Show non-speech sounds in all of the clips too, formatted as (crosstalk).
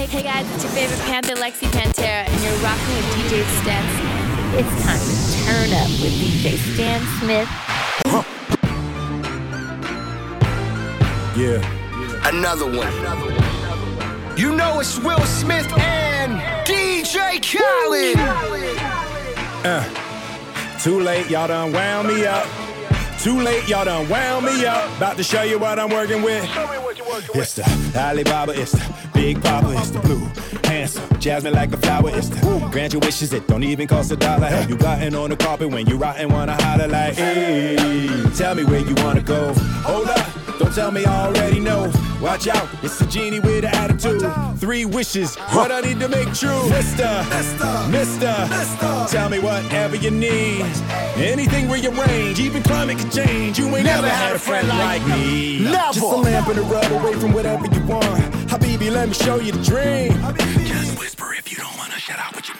Hey, hey guys, it's your favorite Panther, Lexi Pantera, and you're rocking with DJ Stan Smith. It's time to turn up with DJ Stan Smith. Yeah. Another one. You know it's Will Smith and DJ Khaled. Uh, too late, y'all done wound me up. Too late, y'all done wound me up. About to show you what I'm working with. It's the Alibaba, it's the Big Papa, it's the blue. Handsome, jasmine like a flower, it's the grant your wishes, it don't even cost a dollar. Have you gotten on the carpet when you rotten, wanna holler like, hey, tell me where you wanna go. Hold up. Don't tell me I already know. Watch out, it's a genie with an attitude. Three wishes, what I need to make true. Mister, Mister, Mister, Mister. tell me whatever you need. Anything rearrange, even climate can change. You ain't never, had a friend like me. Never. Just a lamp and a rub away from whatever you want. Habibi, let me show you the dream. Just whisper if you don't wanna shut up, but you if I had a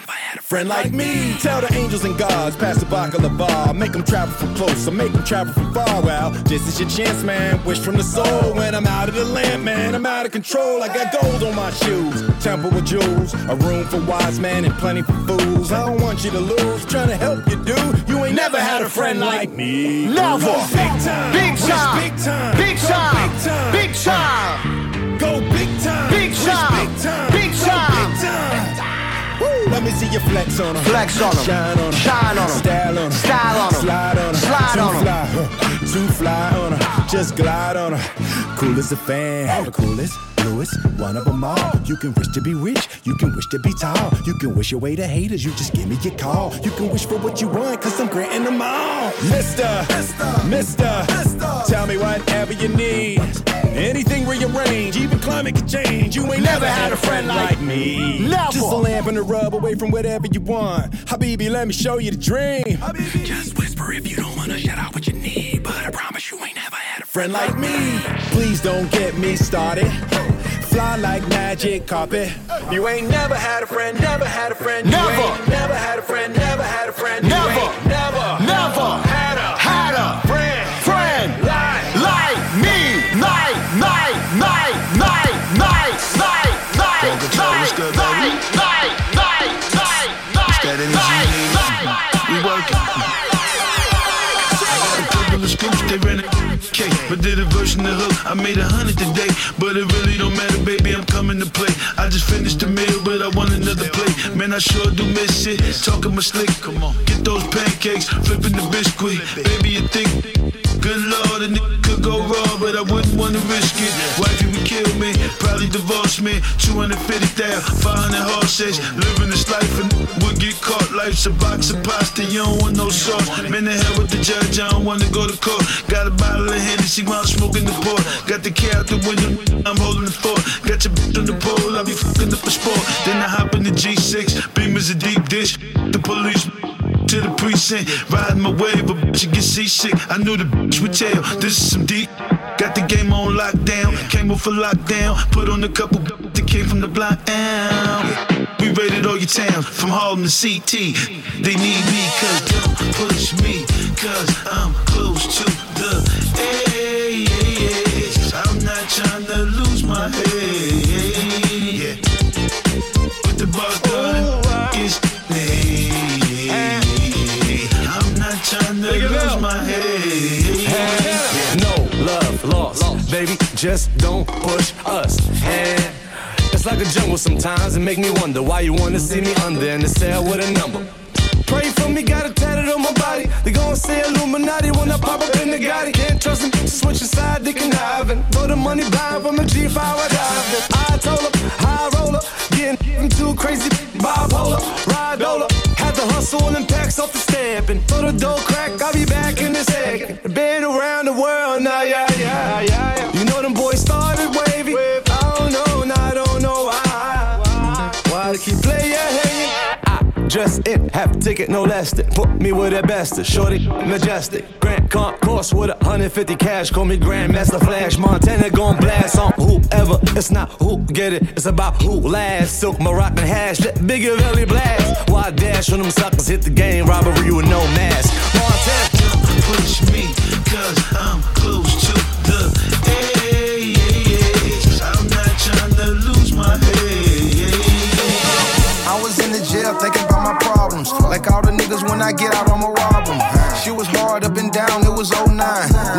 Friend like me, tell the angels and gods, pass the bar. Make them travel from close, or make them travel from far. Well, this is your chance, man. Wish from the soul. When I'm out of the land, man, I'm out of control. I got gold on my shoes, temple with jewels, a room for wise men and plenty for fools. I don't want you to lose, trying to help you, dude. You ain't never had a friend like me. Never. Big time, Big time. big time, Big Go time. big time, Big time. Go big time, Big time. big time, Big time. Big time. Woo, let me see you flex on 'em. Flex on 'em. Shine on 'em. Shine on. Style on 'em. Style on 'em. Slide on 'em. Slide on 'em. fly, huh. Too fly on 'em. Just glide on 'em. Cool as a fan. The coolest, bluest, one of 'em all. You can wish to be rich. You can wish to be tall. You can wish away the haters. You just give me your call. You can wish for what you want, cause I'm granting them all. Mister, Mister, tell me whatever you need. Anything rearrange, even climate can change. You ain't never had a friend like me. Never. Just a lamp and a rub away from whatever you want. Habibi, let me show you the dream. Just whisper if you don't wanna shut out what you need, but I promise you ain't never had a Friend like me, please don't get me started. Fly like magic carpet. You ain't never had a friend, never had a friend. Never. never had a friend, never had a friend. Never, but did a version of hook. I made a hundred today, but it really don't matter, baby. I'm coming to play. I just finished the meal, but I want another plate. Man, I sure do miss it. Talking my slick, come on, get those pancakes, flipping the biscuit. Baby, you think, good lord, a nigga could go wrong, but I wouldn't wanna risk it. Wifey would kill me, probably divorce me. 250,000, 500 horses, living this life and would get caught. Life's a box of pasta, you don't want no sauce. Man, the hell with the judge, I don't wanna go to court. Got a bottle of Hennessy while I'm smoking the port. Got the key out the window, I'm holding the fort. Got your bitch on the pole, I be fucking up a sport. Then I hop in the G6, Beamer's a deep dish. The police to the precinct, riding my wave, but bitch, you get seasick. I knew the bitch would tell. This is some deep. Got the game on lockdown, came off a lockdown. Put on a couple that came from the block. Ow. We raided all your towns, from Harlem to CT. They need me, cause don't push me, cause I'm close to the edge. I'm not trying to lose my head. Baby. Just don't push us. And it's like a jungle sometimes. It make me wonder why you wanna see me under in the cell with a number. Pray for me, got it tatted on my body. They gon' say Illuminati when I pop up in the Gotti. Can't trust them, switch aside, they conniving. Throw the money blind from a G5, I dive. I told her, high roller, getting too crazy, bipolar, ride over. Had to hustle and packs off the step and throw the door crack. I'll be back in a second. Been around the world now, yeah. Just in, half ticket, no less than. Put me with the best, shorty, majestic. Grand Concourse with a 150 cash. Call me Grandmaster Flash. Montana gon' blast on whoever. It's not who get it, it's about who last. Silk Moroccan hash, that bigger belly blast. Why dash when them suckers hit the game? Robbery with no mask. Montana. Push me, cause I'm close to I get out, I'ma rob. She was hard up and down, it was 09.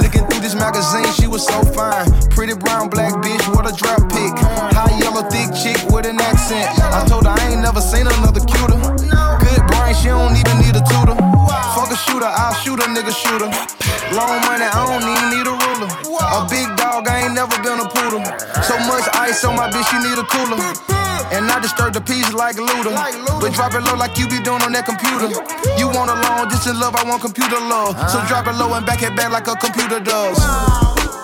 Looking through this magazine, she was so fine. Pretty brown, black bitch, what a drop pick. High yellow, thick chick with an accent. I told her I ain't never seen another cuter. Good brain, she don't even need a tutor. Fuck a shooter, I'll shoot a nigga shooter. Long money, I don't even need a ruler. A big dog, I ain't never been a poodle. So much ice on my bitch, she need a cooler. I disturb the peace like Luda. But drop it low like you be doing on that computer. You want a long distance love, I want computer love. So drop it low and back it back like a computer does.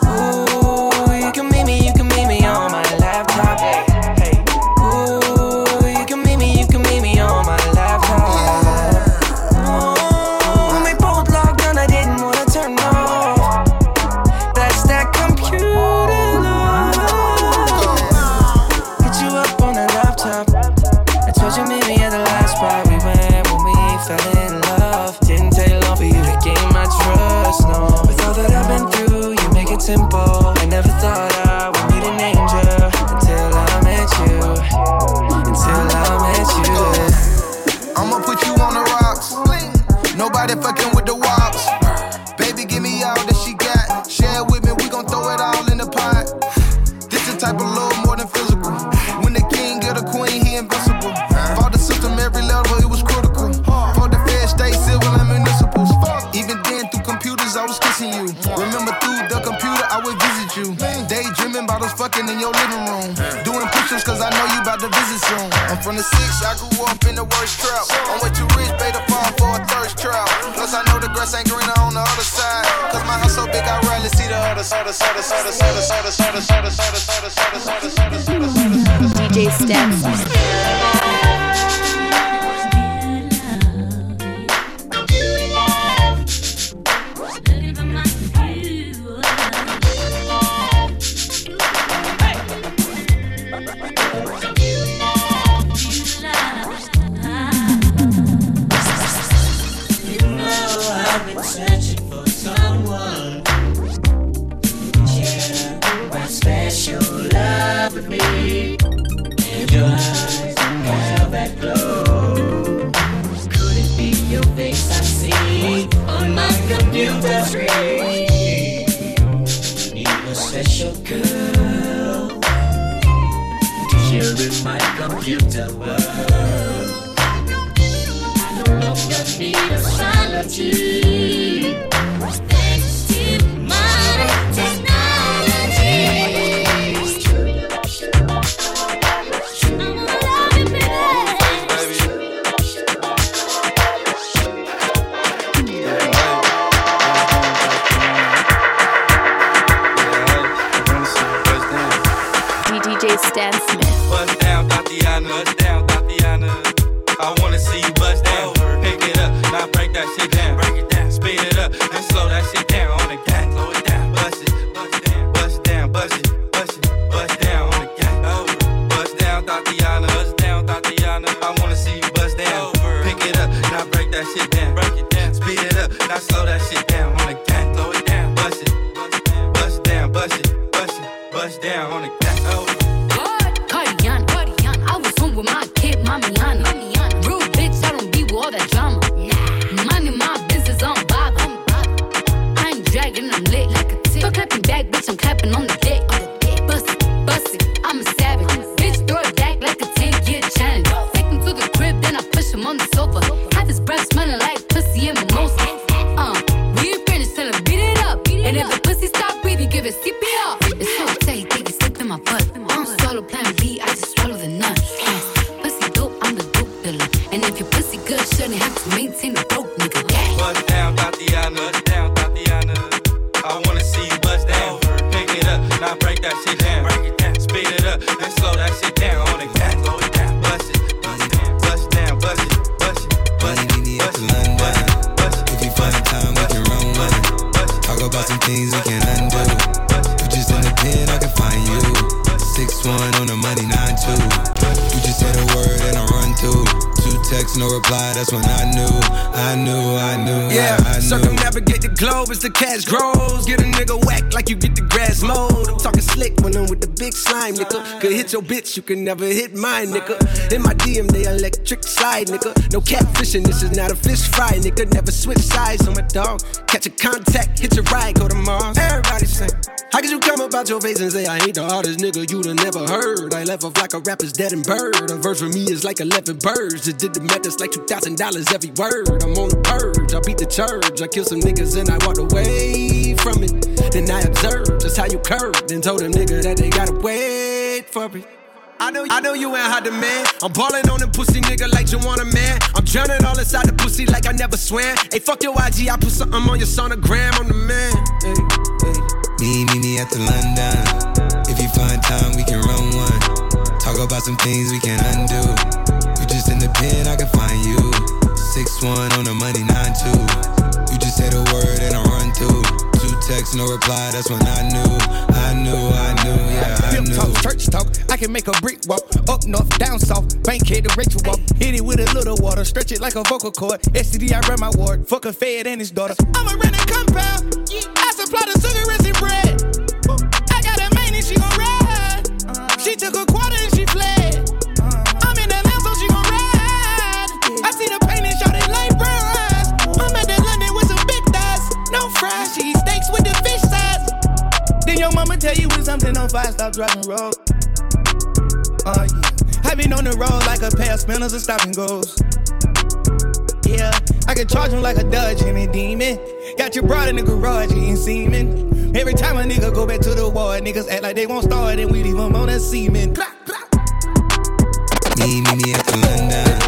Ooh, you can meet me, you can meet me computers, I was kissing you. Remember, through the computer, I would visit you. Daydreaming about us fucking in your living room. Doing push-ups, cause I know you about to visit soon. I'm from the six, I grew up in the worst trap. I'm way too rich, pay the farm for a thirst trap. Plus, I know the grass ain't greener on the other side. Cause my house so big, I rarely see the other side, other side, sanity. Thanks to modern technology. As cash grows. Slick when I'm with the big slime, nigga. Could hit your bitch, you can never hit mine, nigga. In my DM, they electric slide, nigga. No catfishing, this is not a fish fry, nigga. Never switch sides on my dog. Catch a contact, hit your ride, go to Mars. Everybody sing. How could you come about your face and say I ain't the hardest nigga you'd have never heard? I left off like a rapper's dead and bird. A verse for me is like 11 birds. Just did the math, it's like $2,000 every word. I'm on the purge, I beat the church. I kill some niggas and I walked away from it. Then I observed just how you curved and told a nigga that they gotta wait for me. I know, you, I know you ain't hot demand. I'm ballin' on them pussy nigga like you want a man. I'm drowning all inside the pussy like I never swam. Hey, fuck your IG, I put something on your sonogram. I'm the man. Hey, hey. Me, me, me at the London. If you find time, we can run one. Talk about some things we can undo. You just in the pen, I can find you. Six one on the money, nine two. You just say the word and I run through. Two texts, no reply. That's when I knew, I knew, I knew, yeah, I knew. talk, church talk. I can make a brick walk. Up north, down south. Bankhead to Rachel walk. Hit it with a little water. Stretch it like a vocal cord. STD, I ran my ward. Fuck a fed and his daughter. I'm a rented compound. I supply the sugar and bread. You on fire, stop driving road. Oh yeah. I been on the road like a pair of spinners and stopping goes. Yeah, I can charge him like a Dodge and a demon. Got your broad in the garage eating semen. Every time a nigga go back to the war, niggas act like they won't start and we leave them on that semen. Me, me, me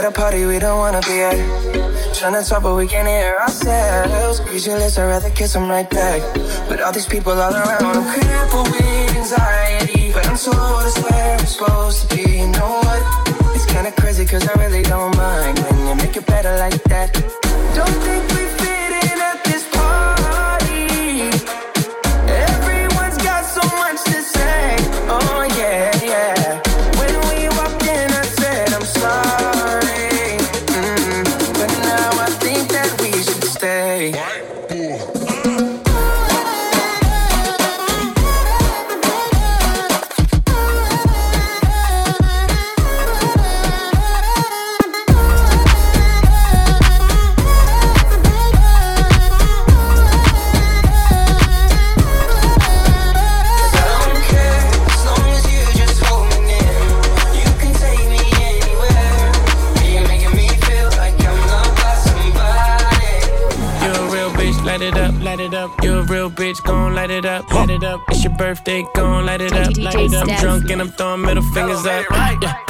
at a party we don't wanna be at. Tryna talk, but we can't hear ourselves. Lips, I'd rather kiss them right back. But all these people all around, I'm crippled with anxiety. But I'm told it's where I'm supposed to be. You know what? It's kinda crazy, cause I really don't mind when you make it better like that. Don't think we light it up, light it up. You a real bitch, gon' light it up, light it up. It's your birthday, gon' light it up, light it up. I'm drunk and I'm throwing middle fingers up. Yeah, pass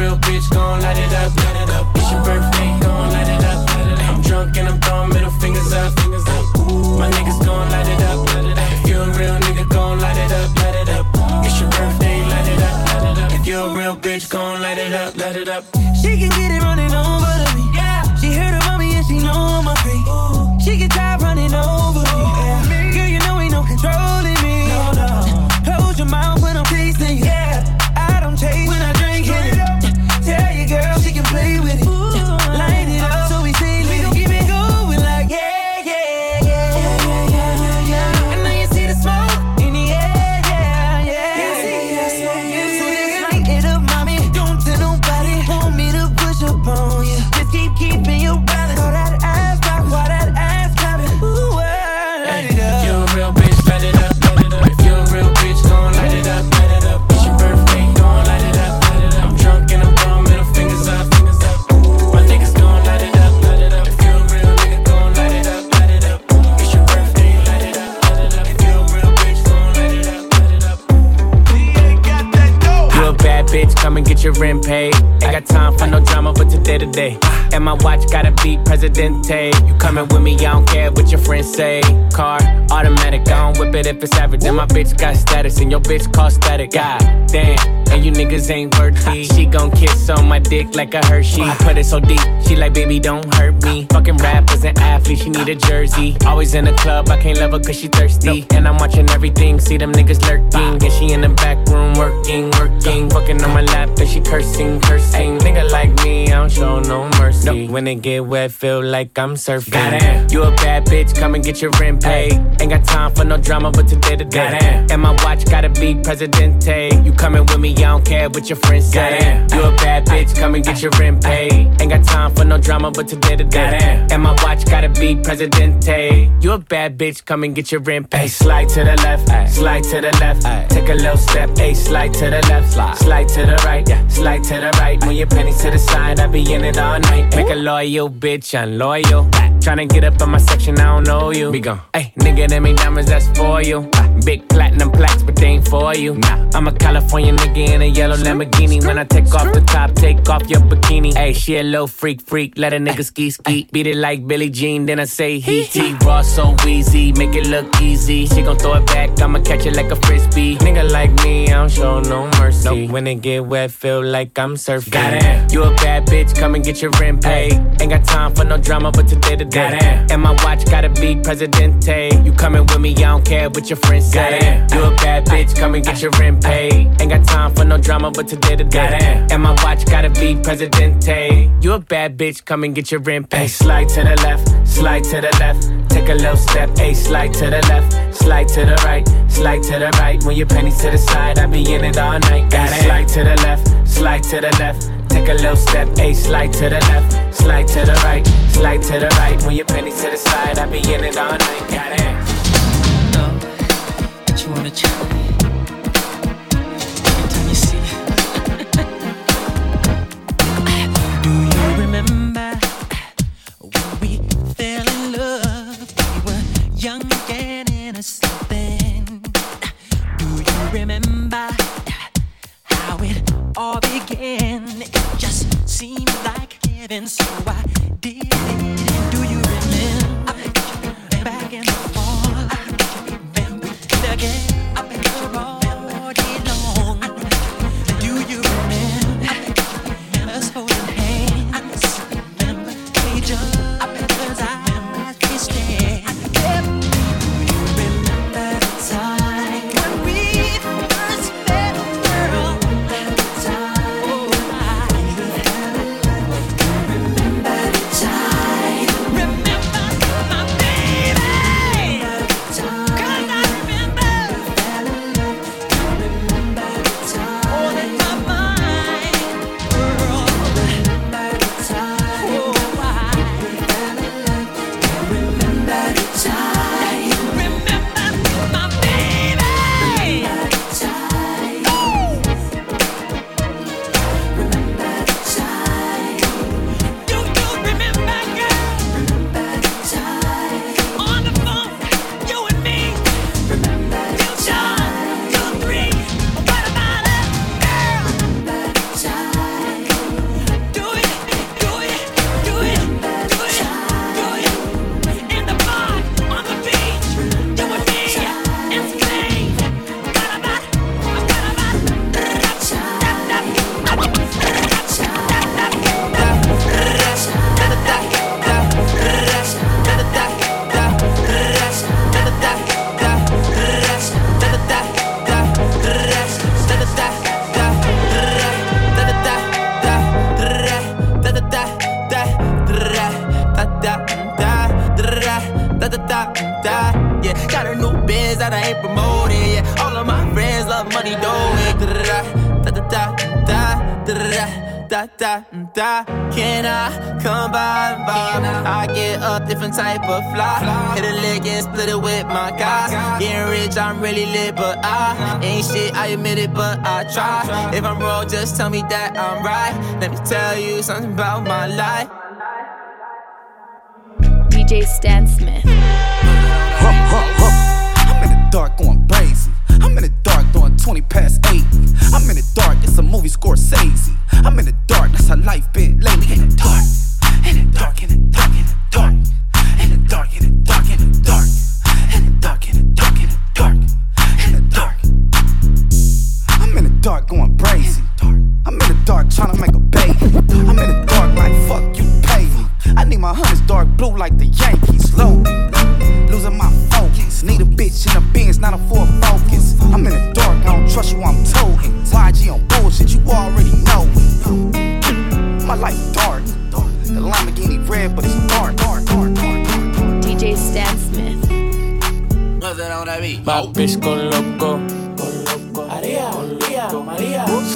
real bitch, gon' light it up. Light it up. It's your birthday, gon' light it up. Light it up. I'm drunk and I'm throwing middle fingers up. Fingers up. My niggas gon' light it up. Light it up. If you a real nigga, gon' light it up. Light it up. It's your birthday, light it up. Light it up. If you a real bitch, gon' light it up. Light it up. She can get it running over to me. Yeah. She heard about me and she know I'm a freak. She get tired running over me. Yeah. Girl, you know ain't no controlling Presidente. You coming with me, I don't care what your friends say. Car, automatic, I don't whip it if it's average. And my bitch got status, and your bitch cost static. God damn, and you niggas ain't worthy. She gon' kiss on my dick like a Hershey. I put it so deep, she like, baby, don't hurt me. Fucking rappers and athletes, she need a jersey. Always in the club, I can't love her cause she thirsty. And I'm watching everything, see them niggas lurking. And she in the back room working, working. Fucking on my lap, and she cursing, cursing. Nigga like me, I don't show no mercy. When it get wet, feel like I'm surfing. Goddamn, you a bad bitch, come and get your rent paid. Ain't got time for no drama, but today to day. And my watch gotta be Presidente. You coming with me, I don't care what your friends say. You a bad bitch, come and get your rent paid. Ain't got time for no drama, but today to day. And my watch gotta be Presidente. You a bad bitch, come and get your rent paid. Slide to the left, slide to the left. Take a little step, ayy, slide to the left, slide to the right, slide to the right. When your pennies to the side, I be in it all night. Make a loyal bitch, unloyal. Tryna get up in my section, I don't know you. Be gone. Hey, nigga, them ain't diamonds, that's for you. Big platinum plaques, but they ain't for you. Nah, I'm a California nigga in a yellow Lamborghini. When I take off the top, take off your bikini. Hey, she a little freak, freak. Let a nigga ski, ski. Beat it like Billie Jean, then I say he, he. Raw so easy, make it look easy. She gon' throw it back, I'ma catch it like a frisbee. Nigga like me, I don't show no mercy. When it get wet, feel like I'm surfing. Goddamn, you a bad bitch, come and get your rent paid. Ain't got time for no drama, but today to day. And my watch gotta be Presidente. You coming with me, I don't care what your friends say. You a bad bitch, come and get your rent paid. Ain't got time for no drama, but today to day. And my watch gotta be Presidente. You a bad bitch, come and get your rent paid. Slide to the left, slide to the left. Take a little step, a slide to the left, slide to the right, slide to the right. When your pennies to the side, I be in it all night. Got slide to the left, slide to the left. Take a little step, a slide to the left, slide to the right, slide to the right. When your pennies to the side, I be in it all night. Got (laughs) Do you remember when we fell in love? We were young and innocent. Do you remember how it all began? It just seemed like heaven, so I did do you remember back in the fall? Again, I've been ain't shit. I admit it, but I try. If I'm wrong, just tell me that I'm right. Let me tell you something about my life. DJ Stan Smith. I'm in the dark going crazy. I'm in the dark doing 20 past 8. I'm in the dark, it's a movie Scorsese. I'm in the dark, that's how life been lately. In the dark, in the dark, in the dark, in the dark. In the dark, in the dark, in the dark. Dark going crazy. I'm in the dark trying to make a baby. I'm in the dark like fuck you pay me. I need my hunters dark blue like the Yankees. Low, losing my focus. Need a bitch in a Benz, not a Ford Focus. I'm in the dark, I don't trust you, I'm toting. YG on bullshit, you already know. My life dark. The Lamborghini red, but it's dark, dark, dark, dark. DJ Stan Smith. My bitch go loco.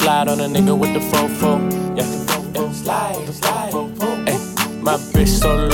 Slide on a nigga with the fofo. Yeah, yeah. slide, slide. Ay, my bitch so loco.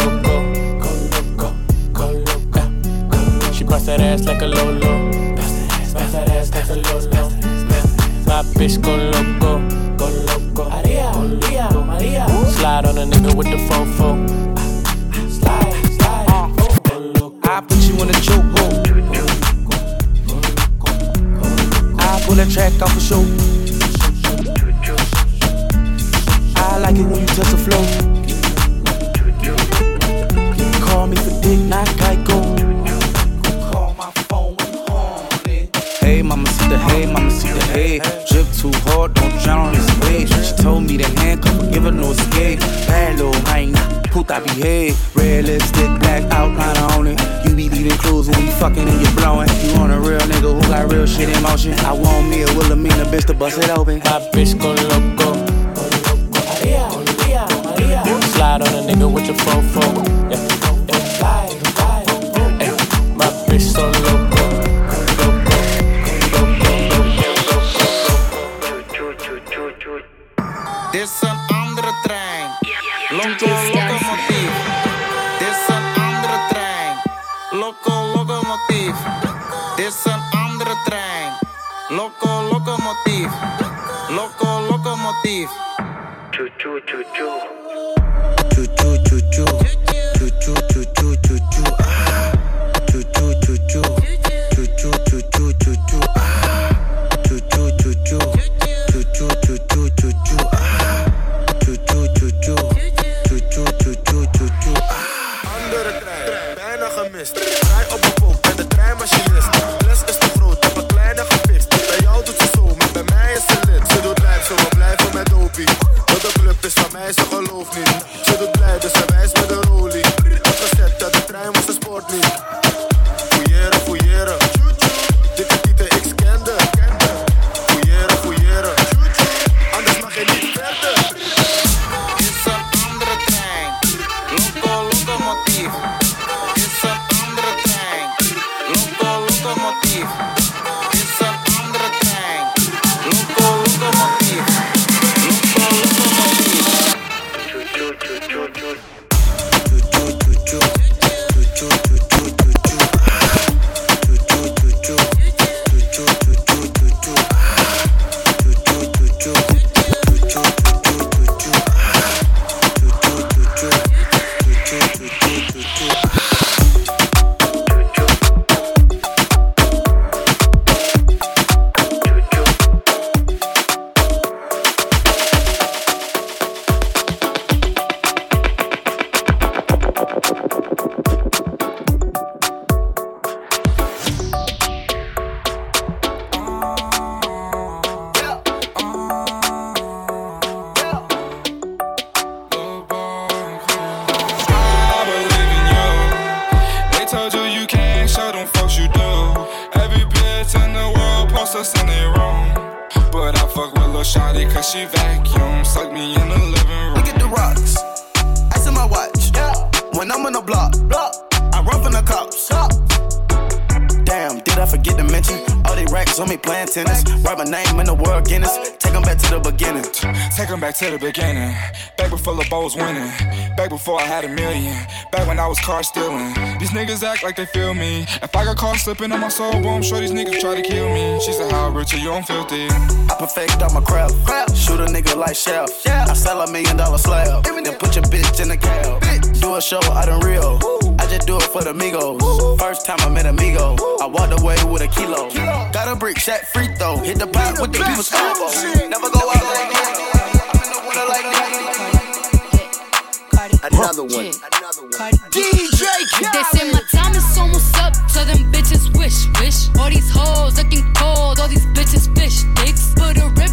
to do. Folks you do. Every bitch in the world posts us in their room. But I fuck with Lil Shawty cause she vacuum. Suck me in the living room. Look at the rocks. Ice in my watch. Yeah. When I'm on the block, block. I run from the cops. Damn, did I forget to mention. All they racks on me playing tennis. Write my name in the world Guinness. Take them back to the beginning. Take them back to the beginning. Back before the was winning. Back before I had a million. Back when I was car stealing. These niggas act like they feel me. If I got caught slipping on my soul, boy, I'm sure these niggas try to kill me. She said, How rich are you? I'm filthy. I perfect all my crap. Shoot a nigga like Chef. I sell a million dollar slab. Then put your bitch in the cab. Do a show out in Rio. I just do it for the Migos. First time I met Amigo. I walked away with a kilo. Got a brick, shot free throw. Hit the pot with the people's elbow. Never go out like that. I'm in the winter like that. Another one. DJ They say my time is almost up, so them bitches wish, wish. All these hoes looking cold, all these bitches fish dicks. Put a ribbon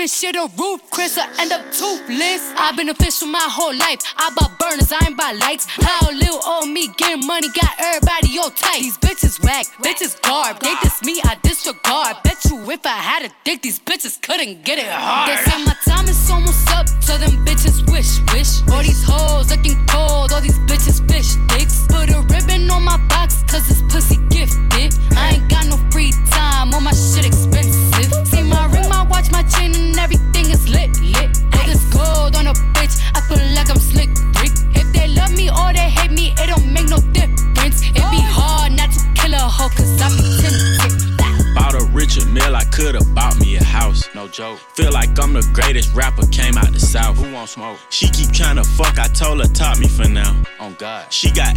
And shit on roof, Chris. I end up toothless. I've been official my whole life. I bought burners, I ain't buy lights. How little old me getting money got everybody all tight. These bitches whack, bitches garb. They diss me, I disregard. Bet you if I had a dick, these bitches couldn't get it hard. They say my time is almost up, so them bitches wish, wish. All these hoes looking cold, all these bitches fish dicks. Put a ribbon on my box, cause it's She got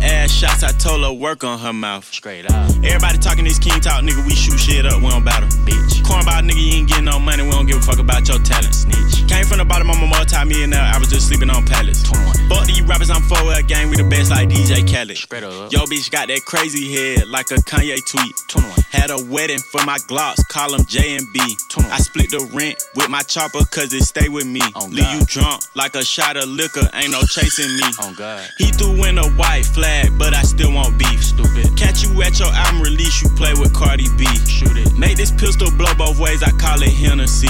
ass shots, I told her work on her mouth. Straight up. Everybody talking this king talk, nigga, we shoot shit up, we don't battle. Bitch. Cornball nigga, you ain't getting no money, we don't give a fuck about your talent. Snitch. Came from the bottom, I'm a multi-millionaire, I was just sleeping on pallets. Fuck these rappers, I'm for a gang, we the best like DJ Khaled. Straight up. Yo, bitch got that crazy head, like a Kanye tweet. 21. Had a wedding for my Glocks, call them J and B. I split the rent with my chopper, cause it stay with me. Oh, Leave you drunk like a shot of liquor, ain't no chasing me. Oh God. He threw in a white flag, but I still want beef. Stupid. Catch you at your album release, you play with Cardi B. Shoot it. Make this pistol blow both ways, I call it Hennessy.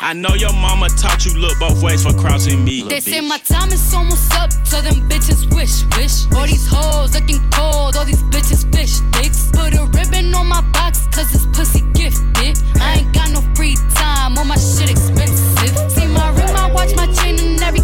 I know your mama taught you look both ways for crossing me. They say my time is almost up, so them bitches wish, wish. All these hoes looking cold, all these bitches fish dicks. Put a ribbon on my box, cause it's pussy gifted. I ain't got no free time, all my shit expensive. See my ring, my watch, my chain, and everything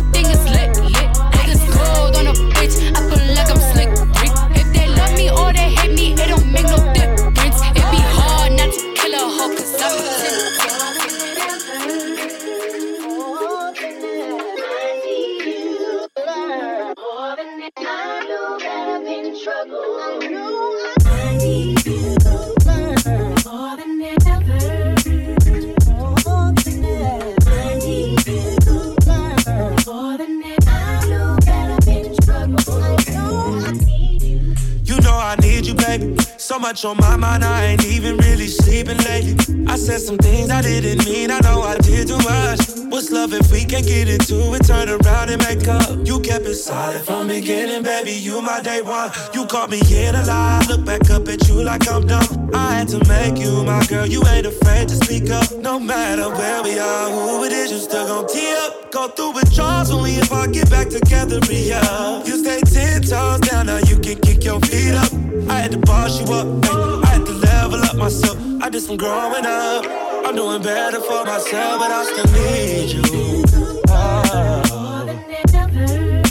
much on my mind, I ain't even really sleeping lately. I said some things I didn't mean, I know I did too much. What's love if we can't get into it? Turn around and make up. You kept it solid from beginning, baby. You my day one. You caught me in a lie. Look back up at you like I'm dumb. I had to make you my girl. You ain't afraid to speak up. No matter where we are, who it is, you still gon' tee up. Go through withdrawals we if I get back together, up. You stay ten toes down, now you can kick your feet up. I had to boss you up, ay. I had to level up myself. I did some growing up. I'm doing better for myself, but I still need you. Ah,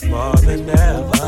more than ever. I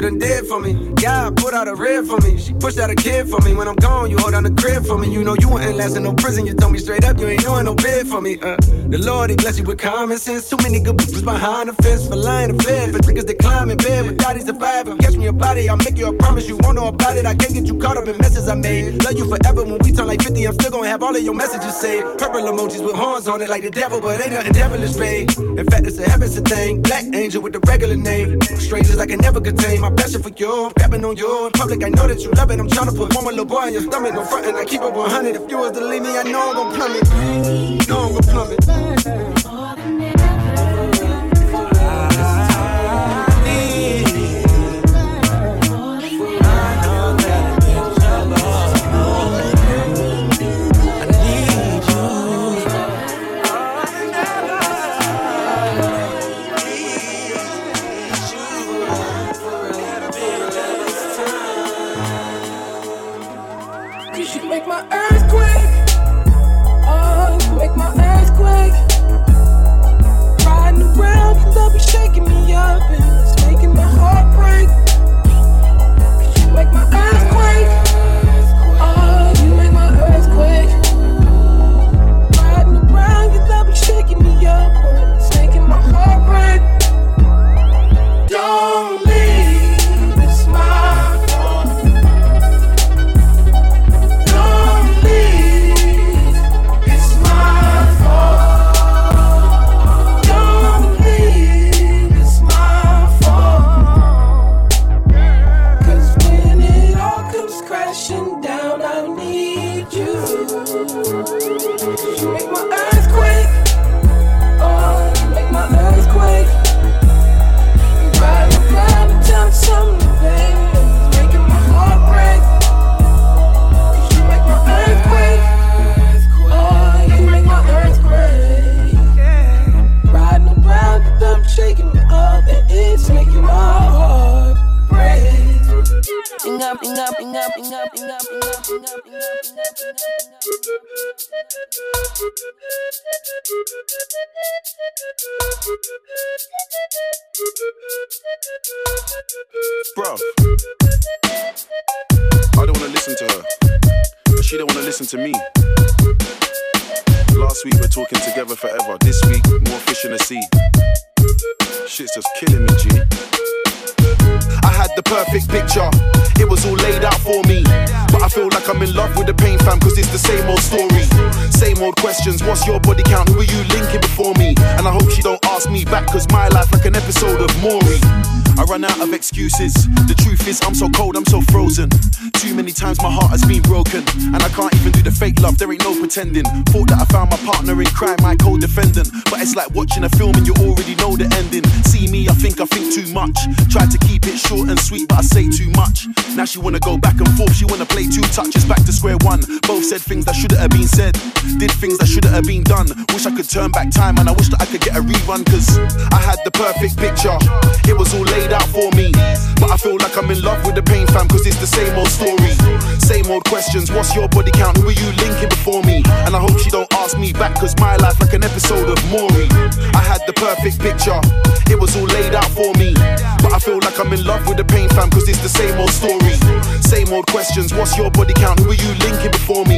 you done did for me. I put out a rib for me. She pushed out a kid for me. When I'm gone, you hold down the crib for me. You know you wouldn't last in no prison. You told me straight up, you ain't doing no bid for me. Uh, the Lord, he bless you with common sense. Too many good bitches behind the fence for lying to fed. For niggas that climb in bed with daddies surviving. Catch me a body, I'll make you a promise. You won't know about it. I can't get you caught up in messes I made. Love you forever when we turn like 50. I'm still gonna have all of your messages saved. Purple emojis with horns on it like the devil, but ain't nothing devilish, babe. In fact, it's a heaven's a thing. Black angel with the regular name. Strangers I can never contain. My passion for you, grabbing on you. In public, I know that you love it. I'm trying to put one more little boy in your stomach. No front, and I keep it 100. If you was to leave me, I know I'm gonna plummet. Know I'm gonna plummet. Bro, I don't wanna listen to her, but she don't wanna listen to me. Last week we're talking together forever. This week, more fish in the sea. Shit's just killing me, G. I had the perfect picture, it was all laid out for me. But I feel like I'm in love with the pain fam, cause it's the same old story. Same old questions, what's your body count? Who are you linking before me? And I hope she don't ask me back, cause my life like an episode of Maury. I run out of excuses. The truth is, I'm so cold, I'm so frozen. Too many times my heart has been broken, and I can't even do the fake love, there ain't no pretending. Thought that I found my partner in crime, my co defendant. But it's like watching a film and you already know the ending. See me, I think I think too much. Tried to keep it short and sweet, but I say too much. Now she wanna go back and forth, she wanna play two touches back to square one. Both said things that shouldn't have been said, did things that shouldn't have been done. Wish I could turn back time, and I wish that I could get a rerun, cause I had the perfect picture. It was all laid out for me. But I feel like I'm in love with the pain fam, cause it's the same old story. Same old questions, what's your body count? Who are you linking before me? And I hope she don't ask me back, cause my life like an episode of Maury. I had the perfect picture, it was all laid out for me. But I feel like I'm in love with the pain fam, cause it's the same old story. Same old questions, what's your body count? Who are you linking before me?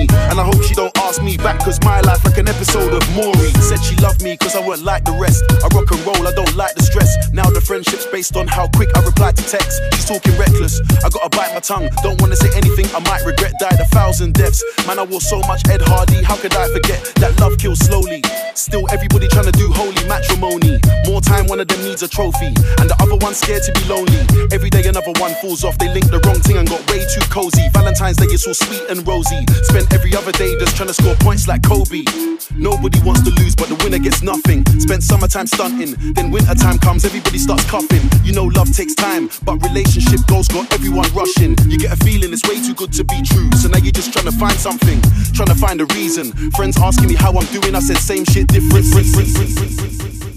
Back, cause my life like an episode of Maury. Said she loved me cause I weren't like the rest. I rock and roll, I don't like the stress. Now the friendship's based on how quick I reply to text. She's talking reckless, I gotta bite my tongue. Don't wanna say anything I might regret. Died a thousand deaths. Man, I wore so much Ed Hardy, how could I forget that love kills slowly? Still, everybody trying to do holy matrimony. More time, one of them needs a trophy, and the other one's scared to be lonely. Every day, another one falls off. They link the wrong thing and got way too cozy. Valentine's Day is all sweet and rosy. Spent every other day just trying to score points like Kobe. Nobody wants to lose, but the winner gets nothing. Spent summertime stunting, then wintertime comes, everybody starts coughing. You know, love takes time, but relationship goals got everyone rushing. You get a feeling it's way too good to be true, so now you're just trying to find something, trying to find a reason. Friends asking me how I'm doing, I said same shit, different. different, different, different.